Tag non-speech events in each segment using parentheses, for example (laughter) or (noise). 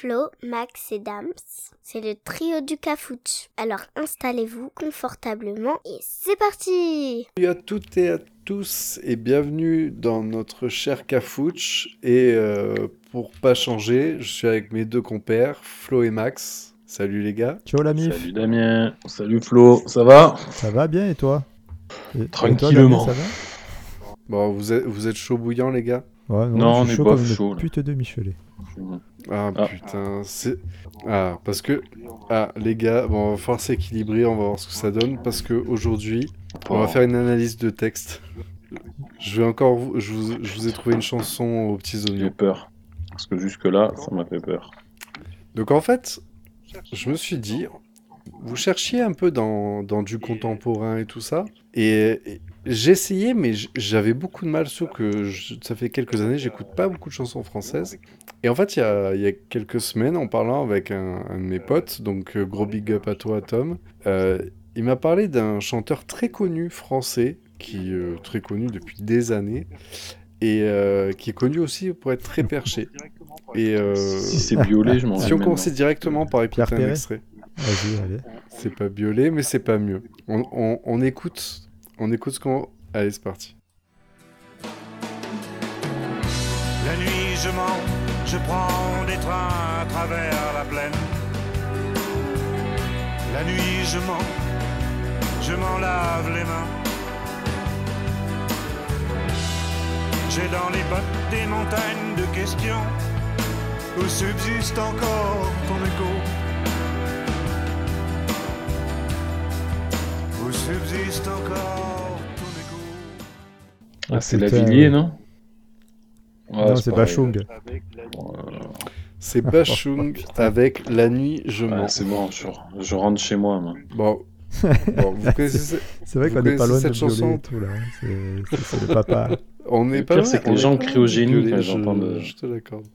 Flo, Max et Dams. C'est le trio du Cafouche. Alors installez-vous confortablement et c'est parti Salut à toutes et à tous et bienvenue dans notre cher Cafouche. Et euh, pour pas changer, je suis avec mes deux compères, Flo et Max. Salut les gars. Ciao la mif? Salut Damien, salut Flo, ça va? Ça va bien et toi? Et- et toi, Tranquillement. Damien, ça va? Bon, vous êtes, vous êtes chaud bouillant les gars? Ouais, Non, je on suis est chaud pas comme une chaud, là. Pute de Michelet. Ah, Ah. putain, c'est... Ah, parce que... Ah, les gars, bon, on va falloir s'équilibrer, on va voir ce que ça donne, parce que aujourd'hui, on va Oh. faire une analyse de texte. Je vais encore... vous- Je vous, je vous ai trouvé une chanson aux petits J'ai oignons. peur. Parce que jusque-là, ça m'a fait peur. Donc en fait, je me suis dit, vous cherchiez un peu dans, dans du contemporain et tout ça, et, et j'ai essayé, mais j'avais beaucoup de mal, sauf que je- ça fait quelques années, j'écoute pas beaucoup de chansons françaises. Et en fait, il y a, il y a quelques semaines, en parlant avec un, un de mes potes, donc euh, gros big up à toi, Tom, euh, il m'a parlé d'un chanteur très connu français, qui est très connu depuis des années, et euh, qui est connu aussi pour être très perché. Et euh, Si c'est biolé, je m'en si on commençait directement par écouter Pierre un extrait, Vas-y, allez. c'est pas biolé, mais c'est pas mieux. On, on- on écoute, on écoute ce qu'on. Allez, c'est parti. La nuit je mens, je prends des trains à travers la plaine. La nuit je mens, je m'en lave les mains. J'ai dans les bottes des montagnes de questions où subsiste encore ton écho? Subsiste encore ton écho. Ah, c'est Lavillier, ouais. non Ouais, non, c'est. Bachung. C'est Bachung (laughs) avec La nuit, je mens. c'est bon, je, je rentre chez moi, moi. Bon. (laughs) C'est vrai Vous qu'on est pas loin de cette chanson et tout là. hein. C'est- le papa. (laughs) On n'est Le pas c'est que les gens crient au génie quand ils je- entendent- Je te l'accorde.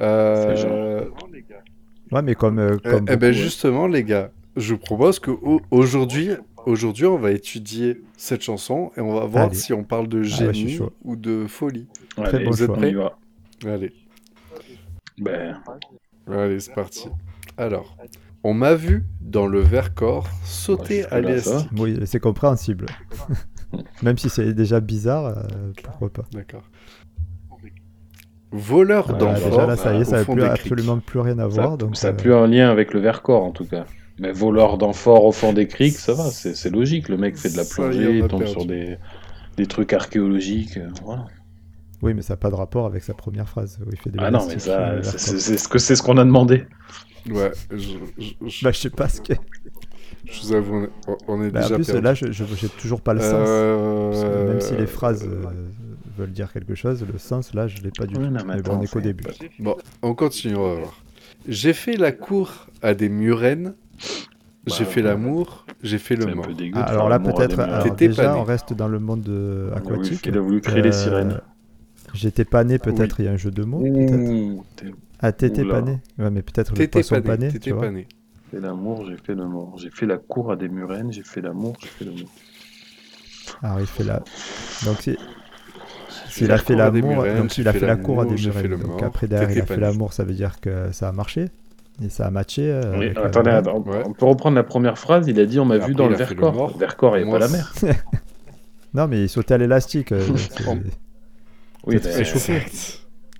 Euh, Ouais, mais comme. euh, Eh comme eh ben justement, les gars, je vous propose que au- aujourd'hui, aujourd'hui, on va étudier cette chanson et on va voir Allez. si on parle de Ah ouais, génie ou de folie. Allez, bon vous êtes va. Allez, Ben, allez, c'est parti. Alors, on m'a vu dans le Vercors sauter Ouais, à l'élastique. Oui, c'est compréhensible. (laughs) Même si c'est déjà bizarre, euh, pourquoi pas. D'accord. Voleur Voilà, d'enfants déjà là, ça y est, ça n'a absolument plus rien à ça voir. Donc, ça n'a euh, plus un lien avec le Vercors, en tout cas. Mais voleur d'amphores au fond des criques, ça va, c'est logique. Le mec fait de la plongée, il tombe perdu. sur des, des trucs archéologiques. euh, voilà. Oui, mais ça n'a pas de rapport avec sa première phrase. où il fait des Ah non, mais ça, euh, c'est- ce que c'est ce qu'on a demandé. Ouais, je, je- je- Bah, je sais pas ce que. je vous avoue, on est, on est Bah, en déjà plus, perdu. là, je j'ai toujours pas le sens. Euh, Parce que même si les phrases euh, veulent dire quelque chose, le sens, là, je l'ai pas du Ouais, tout. non, mais Mais bon, on est qu'au début. Bon, on continue, on va voir. J'ai fait la cour à des murennes. J'ai Bah, fait ouais. l'amour, j'ai fait le mort. Ah, alors là, peut-être, déjà, on reste dans le monde euh, Ah oui, aquatique. il a voulu créer les Euh, sirènes. J'étais pas né, peut-être, il y a un jeu de mots, Ah, t'étais pas né Ouais, mais peut-être le poisson pas né, t'étais pas né. fait l'amour, j'ai fait le mort. J'ai fait la cour à des murennes, j'ai fait l'amour, j'ai fait le mort. Alors, il fait la... Donc, si... J'ai S'il a fait l'amour, donc j'ai s'il a fait fait la cour à des j'ai fait murennes. Donc après, derrière, il a fait l'amour, ça veut dire que ça a marché. Et ça a matché. euh, Oui, attendez, attends, on, Ouais. on peut reprendre la première phrase. Il a dit on m'a Après, vu dans il le Vercors. Le Vercors et Moi, pas la mer. (laughs) Non, mais il sautait à l'élastique. euh, (laughs) c'est- Oui, Peut-être mais- réchauffé.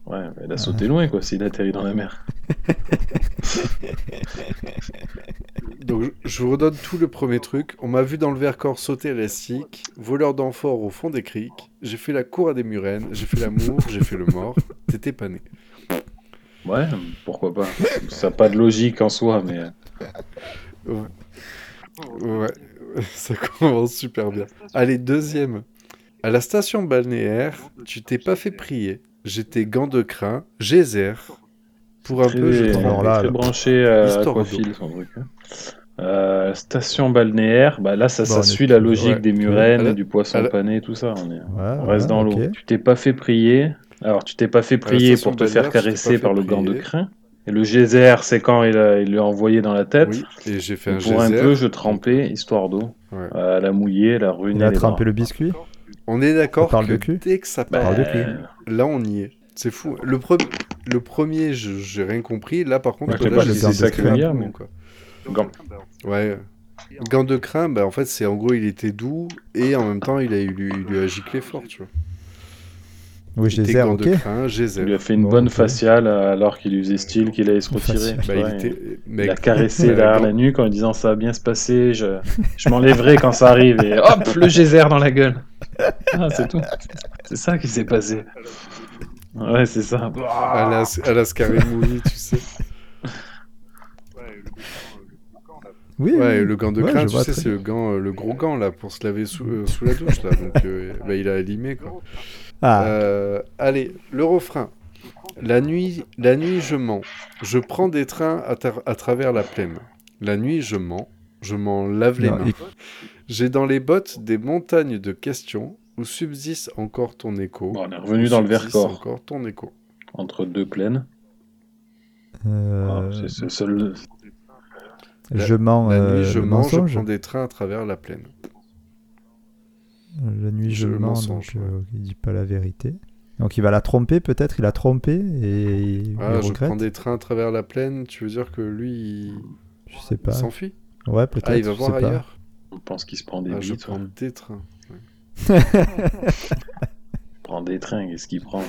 Ouais, mais il a sauté loin quoi s'il atterrit dans la mer. (laughs) Donc, je- je vous redonne tout le premier truc. On m'a vu dans le Vercors sauter à l'élastique, voleur d'amphores au fond des criques. J'ai fait la cour à des murennes, j'ai fait l'amour, j'ai fait le mort. T'étais pas né. Ouais, pourquoi pas. Ça n'a pas de logique en soi, mais Ouais. Ouais, ça commence super bien. Allez, deuxième. À la station balnéaire, tu t'es pas fait prier. J'étais gant de crin, geyser. Pour un très, peu, je. Alors là, très branché à Histoire aquaphile son truc. hein. Euh, station balnéaire, bah là ça, Bon, ça on est suit la logique ouais. des murènes, la- du poisson la- pané, tout ça. On, est... Ouais, on ouais, reste dans l'eau. Tu t'es pas fait prier. Alors tu t'es pas fait prier pour te faire caresser par le gant de crin. Et le geyser, c'est quand il, a- il lui a envoyé dans la tête. Oui, et j'ai fait un pour un peu, je trempais, histoire d'eau. Ouais. Euh, la mouiller, la ruiner. Il a trempé le biscuit. On est d'accord que de cul dès que ça Bah, parle de cul. là on y est. C'est fou. Le, pre- le premier, je- j'ai rien compris. Là, par contre, Ouais, je sais là, pas ça que dire, mais- quoi. Gant. Ouais. Gant de crin, bah, en fait, c'est en gros, il était doux et en même temps, il a eu, il lui a giclé fort, tu vois. Oui, Geyser, gant ok. de crin, Il lui a fait une Bon, bonne faciale alors qu'il lui faisait style qu'il allait se retirer. Bah, il était... Il a caressé derrière la nuque en lui disant ça va bien se passer, je, je m'enlèverai quand ça arrive et hop, le geyser dans la gueule. (laughs) Ah, c'est tout. C'est ça qui s'est passé. Ouais, c'est ça. à la, à la Scary Movie, tu sais. Oui, Ouais, oui. le gant de Ouais, crin, je tu sais, c'est le gant, euh, le gros gant là pour se laver sous, euh, sous la douche là. Donc, euh, bah, il a limé quoi. Ah, Euh, allez, le refrain. La nuit, la nuit, je mens. Je prends des trains à, tra- à travers la plaine. La nuit, je mens. Je m'en lave les Non, mains. et- J'ai dans les bottes des montagnes de questions où subsiste encore ton écho. Bon, on est revenu dans le subsiste Vercors, encore ton écho. entre deux plaines. euh, Ah, c'est c'est seul. je mens. La euh, nuit, je le mens. Je prends des trains à travers la plaine. La nuit, je Je- mens. donc, euh, il dit pas la vérité. Donc, il va la tromper, peut-être. Il a trompé et il Ah, je regrette. prends des trains à travers la plaine. Tu veux dire que lui, il, Je sais il pas. s'enfuit? Ouais, peut-être. Ah, il va je voir sais pas. ailleurs? On pense qu'il se prend des Ah, je prends ouais. des trains. Il (laughs) prend des trains, qu'est-ce qu'il prend?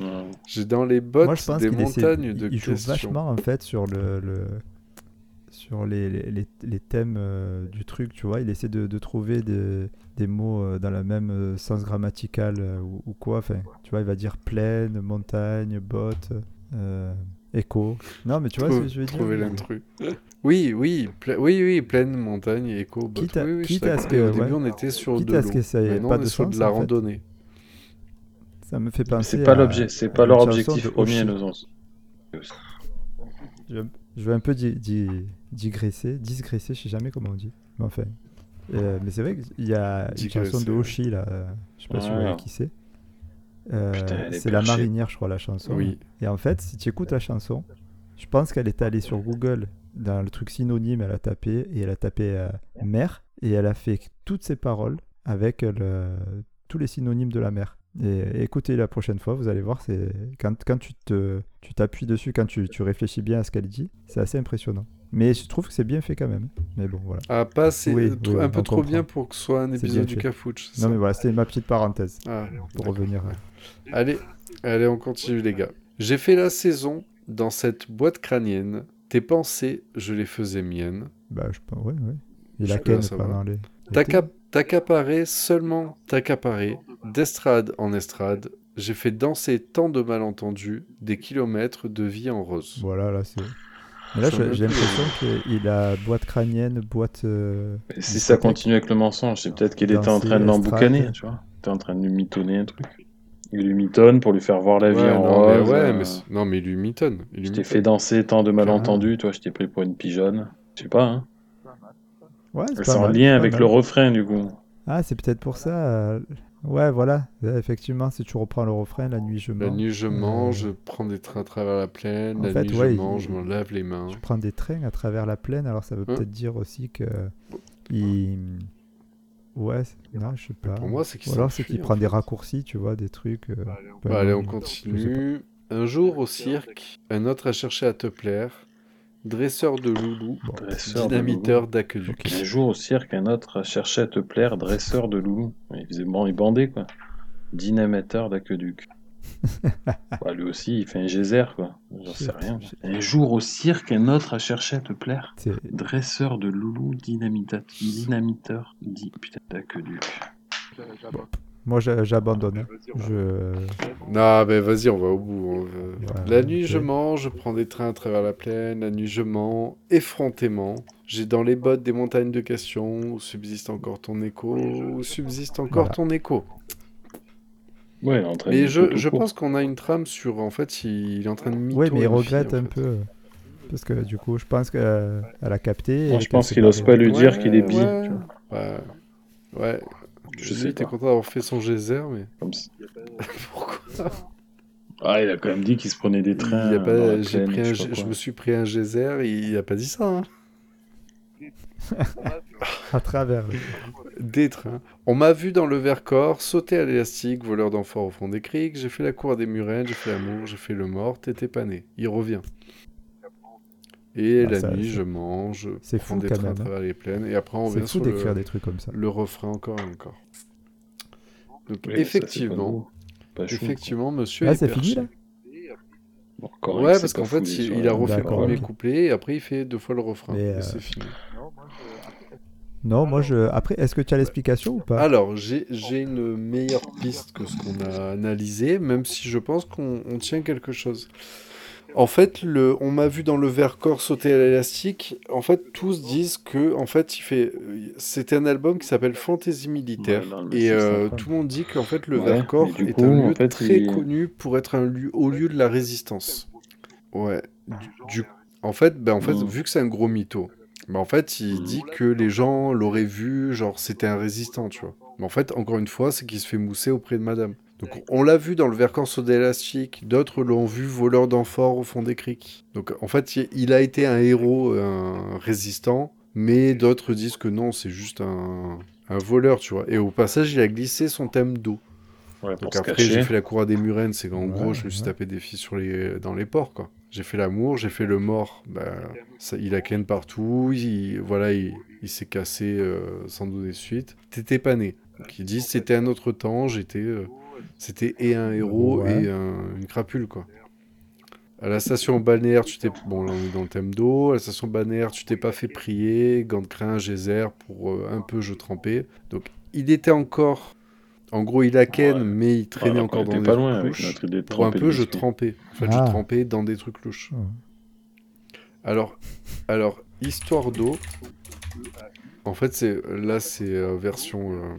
Ouais. J'ai dans les bottes Moi, je pense des essaie- montagnes il- de il joue questions. vachement en fait sur le, le- sur les, les, les- thèmes euh, du truc, tu vois. Il essaie de, de trouver des, des mots euh, dans le même euh, sens grammatical euh, ou, ou quoi. Enfin, tu vois, il va dire plaine, montagne, botte, euh, écho. Non, mais tu vois ce que je veux dire? Trouver l'intrus. Oui, oui, oui, oui, pleine montagne, écho. bottes. Quitte à- oui, oui, je quitte à ce que- Au ouais. début, on était sur Quitte de à ce que ça ait Maintenant, pas de sens, la en fait. randonnée. Ça me fait penser. C'est pas l'objet, c'est pas leur objectif Oshi. nos ans. Je, vais un peu di- di- digresser, digresser, je sais jamais comment on dit. Mais enfin. Euh, mais c'est vrai qu'il y a une Digresser, chanson de. Hoshi là, euh, je sais pas si vous voyez qui c'est. Euh, c'est La. Marinière, je crois, la chanson. Oui. Et en fait, si tu écoutes la chanson, je pense qu'elle est allée sur Google dans le truc synonyme, elle a tapé et elle a tapé euh, mer et elle a fait toutes ses paroles avec le- tous les synonymes de la mer. Et écoutez la prochaine fois, vous allez voir, c'est quand, quand tu te tu t'appuies dessus, quand tu, tu réfléchis bien à ce qu'elle dit, c'est assez impressionnant. Mais je trouve que c'est bien fait quand même. Mais bon, voilà. Ah, pas Oui, oui, un peu trop comprend. bien pour que ce soit un C'est épisode du. Cafouche. c'est Non mais voilà, c'était ma petite parenthèse Ah, pour revenir. Allez, allez, on continue, les gars. J'ai fait la saison dans cette boîte crânienne. Tes pensées, je les faisais miennes. Bah, je pense, ouais, ouais. Et Je la ça va. pendant les. T'acca- T'accaparer seulement t'accaparer, d'estrade en estrade. J'ai fait danser tant de malentendus, des kilomètres de vie en rose. Voilà, là c'est. Mais là, j'ai l'impression qu'il a boîte crânienne, boîte. euh, Et Si ça continue avec le mensonge, c'est peut-être qu'il était en train de l'emboucaner, tu vois. Il était en train de lui mitonner un truc. Il lui mitonne pour lui faire voir la vie Ouais, en non, mais, rose. ouais, euh, mais non, mais il lui mitonne. Il lui Je t'ai fait danser tant de malentendus, toi, je t'ai pris pour une pigeonne. Je sais pas, hein. Ouais, c'est en mal, lien pas avec mal. le refrain, du coup. Ah, c'est peut-être pour ça. euh, Ouais, voilà. Ouais, effectivement, si tu reprends le refrain, la nuit je La mens. nuit, je Euh, mange, je prends des trains à travers la plaine. en La fait, nuit, ouais, je il- mange, je m'en lave les mains. Tu prends des trains à travers la plaine, alors ça veut Hein peut-être dire aussi que. Il... Ouais, non, je sais pas. Pour moi, c'est qu'il Ou alors c'est qu'il en prend des raccourcis, tu vois, des trucs. euh, Bah, allez, on je continue. Un jour au cirque, un autre a cherché à te plaire. Dresseur de loulou. Dresseur dynamiteur d'aqueduc. Un jour au cirque, un autre cherchait à te plaire, dresseur de loulou. Il faisait bon, il bandait, quoi. Dynamateur d'aqueduc. (laughs) bah, lui aussi, il fait un geyser, quoi. J'en sais rien. Un jour au cirque, un autre a cherché à te plaire. Dresseur de loulou, dynamiteur, dit putain d'aqueduc. Moi, j'a- j'abandonne. hein. Je... Non, mais vas-y, on va au bout. on va- Ouais, La nuit, je mens, je prends des trains à travers la plaine. La nuit, je mens, effrontément. J'ai dans les bottes des montagnes de questions. Où subsiste encore ton écho Où subsiste encore Voilà. ton écho Ouais, en train Mais de je, pense qu'on a une trame sur. En fait, il, il est en train de Oui, mais il regrette fille, un fait. peu. euh, Parce que du coup, je pense qu'elle a capté. Moi, je pense qu'il ose barrée. pas lui dire qu'il est bi. Ouais, tu vois. ouais. Je sais il pas. content d'avoir fait son geyser, mais Comme (laughs) ça. pourquoi? Ah, il a quand même dit qu'il se prenait des Il trains. a dans pas, j'ai plaine, pris un je me suis pris un geyser, il a pas dit ça. hein. À travers. Des trains. On m'a vu dans le Vercors, sauter à l'élastique, voleur d'enfants au fond des criques. J'ai fait la cour des Murennes, j'ai fait l'amour, j'ai fait le mort, t'étais pas né. Il revient. Et Ah, la ça, nuit, je mange, je c'est prends fou, des trains à même, hein. travers les plaines. Et après, on sur d'écrire le, des trucs comme ça. le refrain encore et encore. Donc, Oui, effectivement, chou, effectivement, monsieur Ah, est c'est fini là. Bon, Ouais, parce qu'en fait, il, a refait le premier couplet et après il fait deux fois le refrain. Mais, Et euh, c'est fini. Non, moi je. Après, est-ce que tu as l'explication ou pas? Alors, j'ai j'ai une meilleure piste que ce qu'on a analysé, même si je pense qu'on on tient quelque chose. En fait, le, on m'a vu dans le Vercors sauter à l'élastique. En fait, tous disent que, en fait, il fait. C'était un album qui s'appelle Fantaisie militaire, Ouais, et euh, tout le monde dit qu'en fait le Ouais, Vercors est coup, un en lieu fait, très il- connu pour être un lieu au lieu de la résistance. Ouais. Du, du- en fait, ben en fait, Mm. vu que c'est un gros mytho, ben en fait, il Mm. dit que les gens l'auraient vu, genre c'était un résistant, tu vois. Mais en fait, encore une fois, c'est qu'il se fait mousser auprès de Madame. Donc on l'a vu dans le Vercors saut d'élastique, d'autres l'ont vu voleur d'amphores au fond des criques. Donc en fait, il- a été un héros, un résistant, mais d'autres disent que non, c'est juste un, un voleur, tu vois. Et au passage, il a glissé son thème d'eau. Ouais, Donc après, j'ai fait la cour des Murennes, c'est qu'en Ouais, gros, je me suis ouais. tapé des filles sur les... dans les ports, quoi. J'ai fait l'amour, j'ai fait le mort, bah, ça, il a ken partout, il, voilà, il, il s'est cassé euh, sans donner suite. T'étais pas né. Donc ils disent c'était un autre temps, j'étais, euh, c'était et un héros Ouais. et un- une crapule, quoi. À la station balnéaire, tu t'es... Bon, là, on est dans le thème d'eau. À la station balnéaire, tu t'es pas fait prier. Gants de crin, geyser, pour euh, un peu je trempais. Donc, il était encore... En gros, il a ken, Ouais. mais il traînait Ouais, encore dans des pas trucs loin louches. notre idée de Pour un peu, je trempais. En fait, Ah. je trempais dans des trucs louches. Ouais. Alors, alors histoire d'eau. En fait, c'est là, c'est euh, version euh,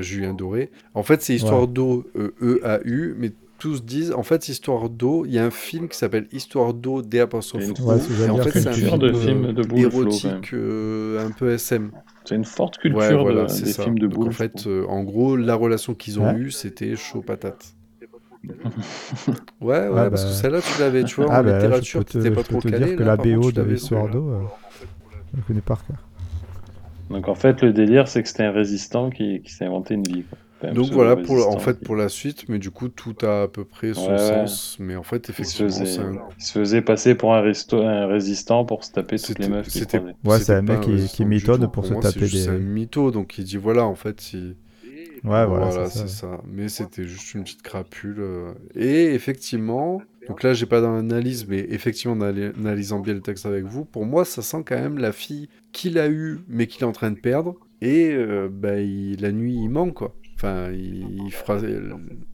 Julien Doré. En fait, c'est histoire Ouais. d'eau euh, E-A-U, mais tous disent, en fait, histoire d'eau. Il y a un film qui s'appelle Histoire d'eau D apostrophe Ouais, en fait, c'est un film, de film de boule érotique, euh, un peu SM. C'est une forte culture Ouais, voilà, de- c'est des ça. films de Donc, boules. en fait, euh, en gros, la relation qu'ils ont Ouais. eue, c'était chaud patate. (laughs) Ouais, ouais, Ah, parce bah. que celle-là, tu l'avais, tu vois, Ah, en bah littérature, peux te, t'étais pas je peux trop te calé. dire que là, la contre, BO tu de l'avais Histoire celui-là. d'eau, euh, je la connais par cœur. Donc en fait, le délire, c'est que c'était un résistant qui, qui s'est inventé une vie. quoi. Donc voilà pour, en fait pour la suite, mais du coup tout a à peu près son Ouais, ouais. sens. Mais en fait Il se, effectivement faisait, c'est un- il se faisait passer pour un, resto- un résistant pour se taper toutes les meufs c'était-. Ouais, c'est un mec qui- qui tout. pour se moi, taper c'est des- un mytho, donc il dit voilà en fait il... Ouais, voilà, Voilà, c'est ça. c'est ça. Mais c'était juste une petite crapule. euh. Et effectivement, donc là, j'ai pas dans l'analyse, mais effectivement, en analysant bien le texte avec vous, pour moi, ça sent quand même la fille qu'il a eue, mais qu'il est en train de perdre. Et euh, bah, il- la nuit, il manque, quoi. Enfin, il, il fera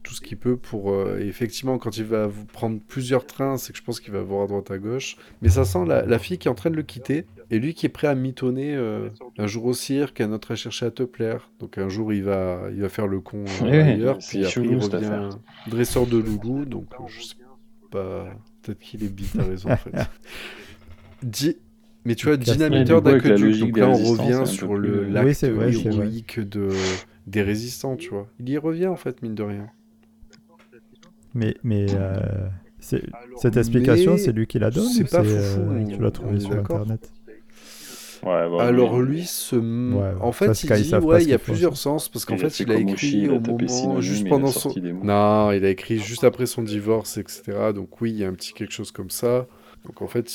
tout ce qu'il peut pour. euh, effectivement, quand il va vous prendre plusieurs trains, c'est que je pense qu'il va voir à droite à gauche. Mais ça sent la, la fille qui est en train de le quitter. Et lui qui est prêt à mitonner euh, un jour au cirque, un autre à chercher à te plaire. Donc un jour il va, il va faire le con ailleurs, puis après il revient dresseur de loulou. Donc je sais pas, peut-être qu'il est bite, t'as raison en fait. (laughs) Di- Mais tu vois, dynamiteur d'aqueduc, donc là on revient un sur le plus- l'acte Oui, vrai, héroïque de, des résistants, tu vois. Il y revient en fait, mine de rien. Mais, mais euh, c'est- cette explication, Mais c'est lui qui la donne c'est ou pas c'est, foufou, euh, tu l'as trouvé sur d'accord. internet? Ouais, bah, Alors lui, lui, ce... ouais. en fait, il dit, ouais, il y a plusieurs sens, parce qu'en fait, il a écrit Oshi, il a au moment, synonyme, juste pendant son... Non, il a écrit juste après son divorce, etc. Donc oui, il y a un petit quelque chose comme ça. Donc en fait,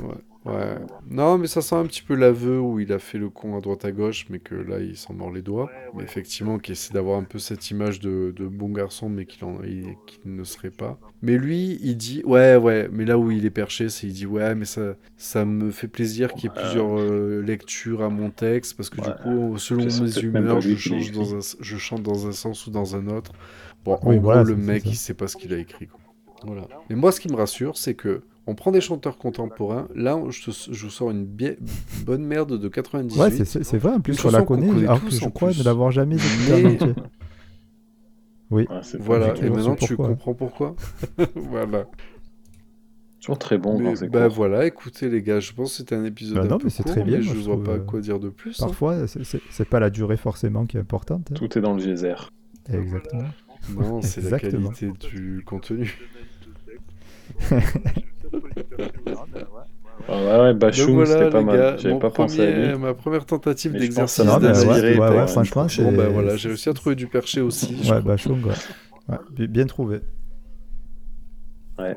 ouais, ouais. Non, mais ça sent un petit peu l'aveu où il a fait le con à droite à gauche, mais que là, il s'en mord les doigts. Mais effectivement, qui essaie d'avoir un peu cette image de, de bon garçon, mais qu'il en- il- qu'il ne serait pas. Mais lui, il dit, ouais, ouais, mais là où il est perché, c'est il dit, ouais, mais ça, ça me fait plaisir qu'il y ait Ouais. plusieurs euh, lectures à mon texte, parce que du coup, selon mes humeurs, je, change dans un, je chante dans un sens ou dans un autre. Bon, en Oui, gros, voilà, le mec, ça. il sait pas ce qu'il a écrit. quoi. Voilà. Mais moi, ce qui me rassure, c'est que on prend des chanteurs contemporains. Là, on- je, te- je vous sors une bien- bonne merde de 98. Ouais, c'est- vrai, en plus, on la connaît, connaît alors tous que je crois plus. ne l'avoir jamais écoutée Mais-. Oui. Ouais, c'est Voilà, et maintenant tu pourquoi. comprends pourquoi. (laughs) voilà. toujours très bon Mais, quand bah court. voilà, écoutez les gars, je pense que c'était un épisode Bah un non, peu mais c'est court, très bien, je je vois pas quoi dire de plus. hein. Parfois, c'est- c'est c'est pas la durée forcément qui est importante. hein. Tout est dans le geyser. Exactement. Non, c'est la qualité du contenu. (laughs) Ah, ouais, ouais, Donc voilà, c'était pas les mal. gars, J'avais mon pas pensé à premier- lui. ma première tentative d'exercice Non, mais ouais, franchement. Bon, bah voilà, j'ai réussi à trouver du perché aussi. Ouais. Ouais, bi- bien trouvé. Ouais.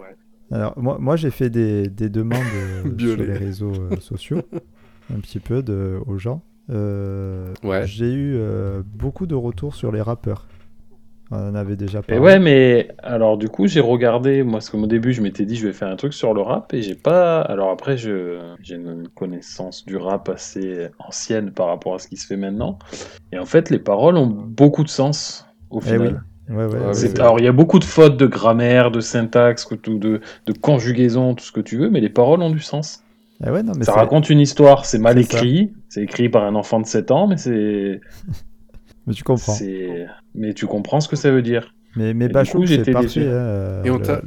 Alors, moi, moi j'ai fait des, des demandes euh, (laughs) sur les réseaux euh, sociaux, un petit peu de, aux gens. Euh, Ouais. J'ai eu euh, beaucoup de retours sur les rappeurs. On en avait déjà Et parlé. ouais, mais alors du coup, j'ai regardé, moi, parce qu'au début, je m'étais dit, je vais faire un truc sur le rap, et j'ai pas. Alors après, je j'ai une connaissance du rap assez ancienne par rapport à ce qui se fait maintenant. Et en fait, les paroles ont beaucoup de sens au Eh oui. final. Ouais, ouais, Ah, ouais, oui. Alors, il y a beaucoup de fautes de grammaire, de syntaxe, que de, de conjugaison, tout ce que tu veux, mais les paroles ont du sens. Eh ouais, non, mais ça c'est- raconte une histoire, c'est mal c'est ça. écrit, c'est écrit par un enfant de 7 ans, mais c'est. Mais tu comprends. Mais tu comprends ce que ça veut dire. Mais, mais Et coup, c'est j'étais parfait. hein, Et on t'a-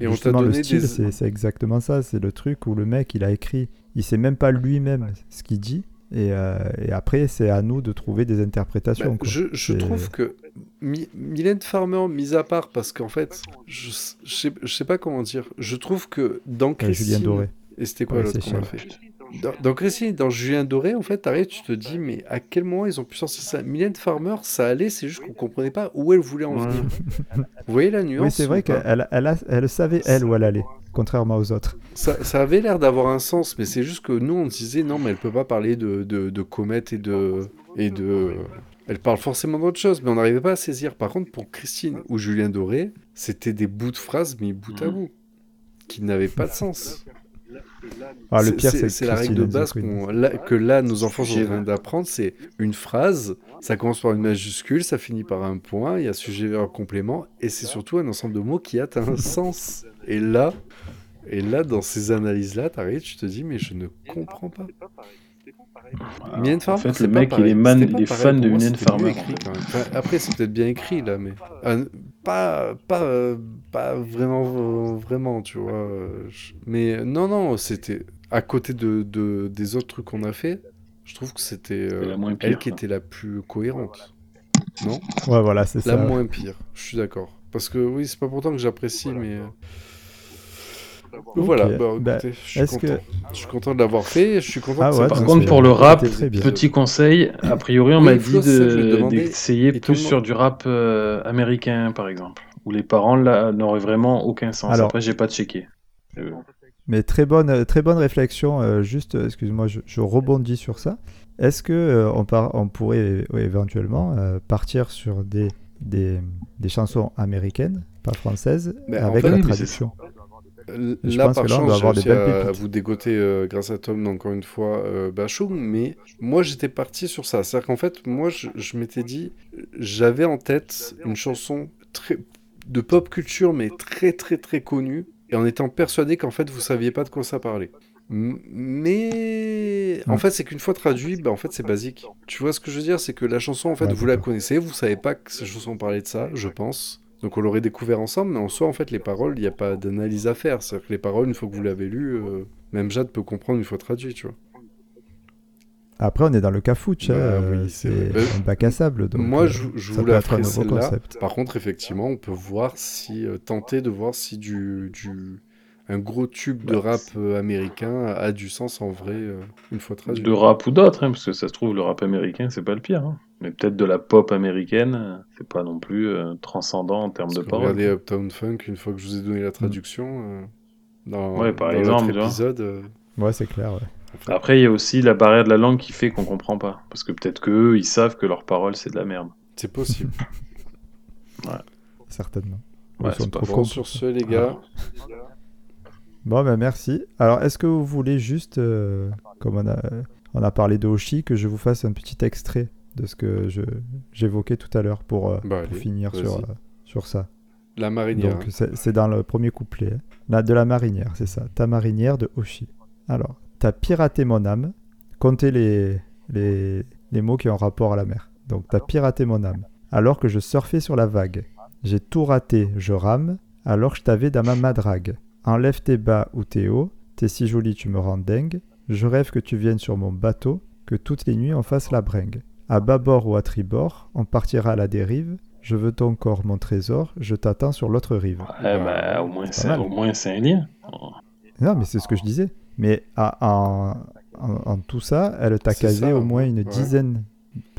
et donné style, des- c'est exactement ça. C'est le truc où le mec, il a écrit, il sait même pas lui-même ce qu'il dit. Et, euh, et après, c'est à nous de trouver des interprétations. Bah, quoi. je, trouve que Mi- Mylène Farmer, mis à part, parce qu'en fait, je, je, sais, je sais pas comment dire, je trouve que dans Christine... Julien Doré. Et c'était quoi Ouais, l'autre qu'on a fait dans, dans Christine dans Julien Doré, en fait, t'arrives, tu te dis, mais à quel moment ils ont pu sortir ça? Mylène Farmer, ça allait, c'est juste qu'on comprenait pas où elle voulait en Ouais. venir. Vous voyez la nuance Oui, c'est vrai pas? qu'elle elle, a- elle savait, elle, où elle allait, contrairement aux autres. ça, ça avait l'air d'avoir un sens, mais c'est juste que nous, on disait, non, mais elle peut pas parler de, de, de comètes et de... Et de... Elle parle forcément d'autre chose, mais on n'arrivait pas à saisir. Par contre, pour Christine ou Julien Doré, c'était des bouts de phrases mis bout à Mhm. bout, qui n'avaient pas de sens. Ah, le C'est- pire, c'est la règle de base là- que là, nos enfants sont J'ai- en train d'apprendre. C'est une phrase, ça commence par une majuscule, ça finit par un point, il y a sujet, verbe, complément, et c'est surtout un ensemble de mots qui a un sens. Et là, et là, dans ces analyses-là, t'arrives, tu te dis, mais je ne comprends pas. Mylène en Farmer, fait, c'est le mec, il est, man- il est fan de Mylène Farmer. en fait. Enfin, après, c'est peut-être bien écrit là, mais euh, pas, pas, euh, pas vraiment, euh, vraiment, tu vois. euh, Mais non, non, c'était à côté de, de- des autres trucs qu'on a fait. Je trouve que c'était euh, la elle qui quoi. était la plus cohérente. Non, Ouais, voilà, c'est la ça. moins pire. Je suis d'accord. Parce que oui, c'est pas pourtant que j'apprécie, mais voilà. Bah, Bah, écoutez, je suis content. que- Je suis content de l'avoir fait. Je suis content Ah ouais, Par contre, pour le rap, petit conseil, a priori, on Oui, m'a dit de- d'essayer plus sur du rap euh, américain, par exemple, où les paroles là, n'auraient vraiment aucun sens. Alors- Après, j'ai pas checké. Euh, Mais très bonne, euh, très bonne réflexion. euh, juste, excuse-moi, je, je rebondis sur ça. Est-ce que euh, on, par- on pourrait ouais, éventuellement euh, partir sur des, des, des chansons américaines, pas françaises, Mais en avec fait, la traduction L- Je Là, pense par que là, on chance, doit j'ai avoir des réussi belles à, vous dégoter euh, grâce à Tom, encore une fois, euh, Bachung, mais moi, j'étais parti sur ça. C'est-à-dire qu'en fait, moi, je, je m'étais dit, j'avais en tête une chanson très, de pop culture, mais très, très, très connue, et en étant persuadé qu'en fait, vous saviez pas de quoi ça parlait. Mais en fait, c'est qu'une fois traduit, bah, en fait, c'est basique. Tu vois ce que je veux dire? C'est que la chanson, en fait, Ouais, vous la connaissez, vous savez pas que cette chanson parlait de ça, je pense. Donc on l'aurait découvert ensemble, mais en soi, en fait, les paroles, il n'y a pas d'analyse à faire. C'est-à-dire que les paroles, une fois que vous l'avez lu, euh, même Jade peut comprendre une fois traduit, tu vois. Après, on est dans le cafouche, Bah hein, oui, euh, c'est un bac à sable. Donc, Moi, euh, je, je ça vous la ferai nouveau celle-là. concept. Par contre, effectivement, on peut voir si, euh, tenter de voir si du, du, un gros tube de Bah, rap euh, américain a du sens en vrai, euh, une fois traduit. de rap ou d'autres, hein, parce que ça se trouve, le rap américain, c'est pas le pire. hein. Mais peut-être de la pop américaine, euh, c'est pas non plus euh, transcendant en termes Parce de que paroles. regardez Uptown Funk, une fois que je vous ai donné la traduction, euh, dans, Ouais, par dans exemple, vois. épisode, euh, Ouais, c'est clair. ouais. Après, il y a aussi la barrière de la langue qui fait qu'on comprend pas. Parce que peut-être qu'eux, ils savent que leurs paroles, c'est de la merde. c'est possible. (laughs) Certainement. Ouais, Ils sont c'est pas bon, sur ce, les gars, Bon, ben merci. Alors, est-ce que vous voulez juste, euh, comme on a, on a parlé de Oshi, que je vous fasse un petit extrait de ce que je, j'évoquais tout à l'heure pour, euh, Bah, pour allez, finir sur, euh, sur ça la marinière. Donc, c'est, dans le premier couplet. hein. La, de la marinière, c'est ça. Ta marinière de Oshi. Alors, t'as piraté mon âme. Comptez les, les, les mots qui ont rapport à la mer. Donc, t'as piraté mon âme. Alors que je surfais sur la vague. J'ai tout raté, je rame. Alors que je t'avais dans ma madrague. Enlève tes bas ou tes hauts. T'es si jolie, tu me rends dingue. Je rêve que tu viennes sur mon bateau. Que toutes les nuits on fasse la bringue. À bâbord ou à tribord, on partira à la dérive. Je veux ton corps, mon trésor. Je t'attends sur l'autre rive. Ouais, bah, au moins, c'est un lien. Non, mais c'est ce que je disais. Mais à- en, en- en tout ça, elle t'a casé ça, au moins une ouais. dizaine,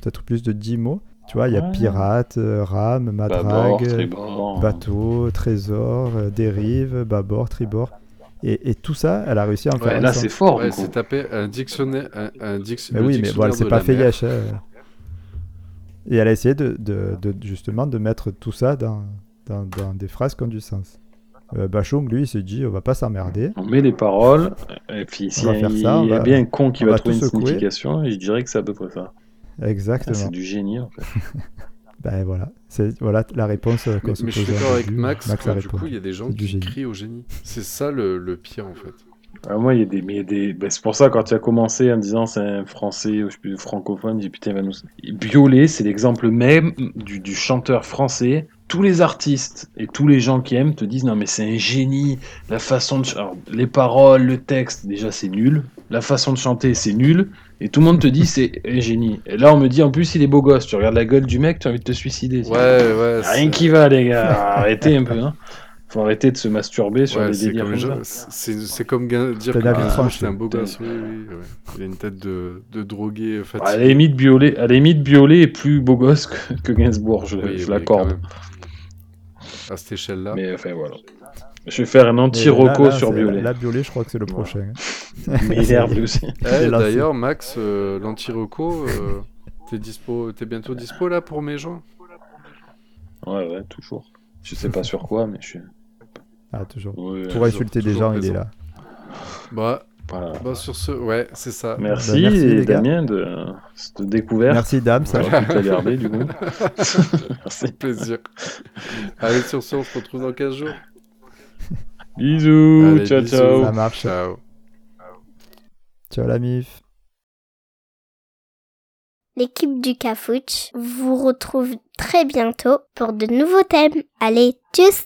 peut-être plus de 10 mots. Tu vois, il y a pirate, euh, rame, Bâbord, madrague, tribord. bateau, trésor, euh, dérive, bâbord, tribord. Et, et tout ça, elle a réussi à en Ouais, faire Ouais, là, c'est fort. Coup. c'est tapé un dictionnaire. Un, un dic- Mais oui, mais bon, c'est de pas fait mer. Yesh, hein. Et elle a essayé de, de- de- justement de mettre tout ça dans, dans, dans des phrases qui ont du sens. Euh, Bachung, lui, il s'est dit, on va pas s'emmerder. On met les paroles, et puis s'il va y, a- faire ça, on il y a va- bien un con qui va va trouver une secouer. signification, et je dirais que c'est à peu près ça. Ah, Exactement. c'est du génie, en fait. (laughs) Ben voilà, c'est voilà la réponse qu'on Mais, se mais je suis d'accord avec. Max, Max du coup, il y a des gens qui génie. crient au génie. C'est ça le, le pire, en fait. Ah, moi, il y a des, mais il y a des... ben, c'est pour ça, quand tu as commencé en disant c'est un français, ou je sais plus, francophone, j'ai dit putain, il va nous. Biolay, c'est l'exemple même du, du chanteur français. Tous les artistes et tous les gens qui aiment te disent non, mais c'est un génie. La façon de. ch- alors, les paroles, le texte, déjà, c'est nul. La façon de chanter, c'est nul. Et tout le monde te dit c'est un génie. Et là, on me dit en plus, il est beau gosse. Tu regardes la gueule du mec, tu as envie de te suicider. Ouais, ouais. Rien c'est- qui va, les gars. Arrêtez un peu. Hein. Faut arrêter de se masturber sur Ouais, des délires comme, comme les ça. gens- c'est comme dire que la c'est un beau gosse. Oui, oui, ouais. Il a une tête de, de drogué euh, À la fatigué. limite, Biolay, à la limite, Biolay est plus beau gosse que, que Gainsbourg, je, Oui, je oui, l'accorde. À cette échelle-là. Mais enfin, voilà. Je vais faire un anti-roco sur Biolay. Là, Biolay, je crois que c'est le prochain. (laughs) Mais il est aussi. Eh. D'ailleurs, Max, euh, l'anti-reco, euh, t'es dispo, t'es bientôt dispo là pour mes joints? Ouais, ouais, toujours. Je sais pas sur quoi, mais je suis. Ah, toujours. Ouais, Pour toujours- insulter des gens, il est là. Bah, voilà. bah sur ce, ouais, c'est ça. Merci, Bah, merci, les gars. Damien de cette découverte. Merci, dame. Ça te la garder, du coup. (laughs) Merci. plaisir. Allez, sur ce, on se retrouve dans 15 jours. Bisous, Allez, ciao, bisous. ciao. Ça marche. Ciao. Ciao la mif. L'équipe du Cafouche vous retrouve très bientôt pour de nouveaux thèmes. Allez, tchuss